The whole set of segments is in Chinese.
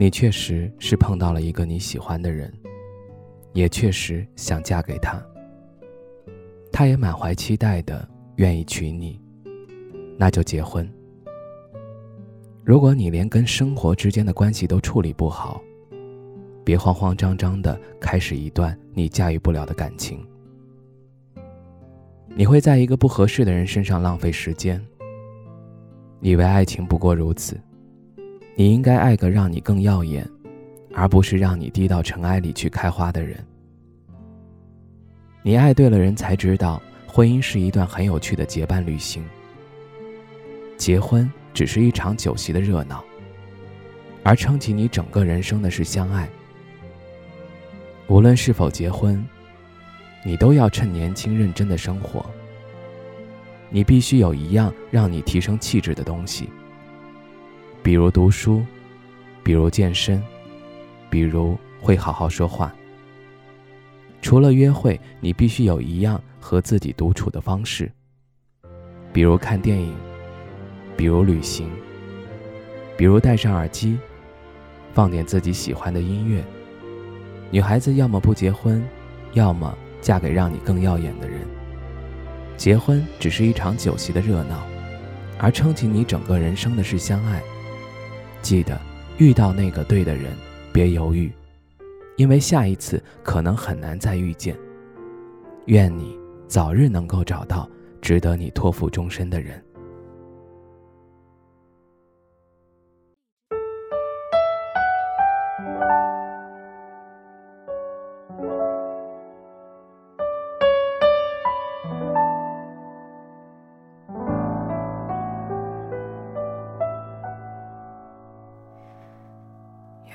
你确实是碰到了一个你喜欢的人，也确实想嫁给他。他也满怀期待的愿意娶你，那就结婚。如果你连跟生活之间的关系都处理不好，别慌慌张张的开始一段你驾驭不了的感情。你会在一个不合适的人身上浪费时间，以为爱情不过如此。你应该爱个让你更耀眼，而不是让你低到尘埃里去开花的人。你爱对了人，才知道婚姻是一段很有趣的结伴旅行。结婚只是一场酒席的热闹，而撑起你整个人生的是相爱。无论是否结婚，你都要趁年轻认真的生活。你必须有一样让你提升气质的东西。比如读书，比如健身，比如会好好说话。除了约会，你必须有一样和自己独处的方式，比如看电影，比如旅行，比如戴上耳机，放点自己喜欢的音乐。女孩子要么不结婚，要么嫁给让你更耀眼的人。结婚只是一场酒席的热闹，而撑起你整个人生的是相爱。记得遇到那个对的人，别犹豫，因为下一次可能很难再遇见。愿你早日能够找到值得你托付终身的人。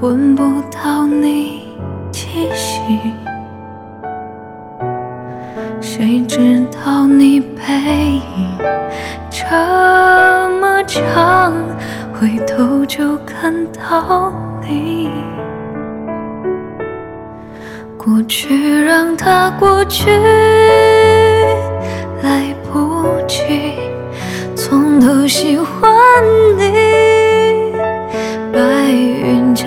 闻不到你气息，谁知道你背影这么长，回头就看到你。过去让它过去，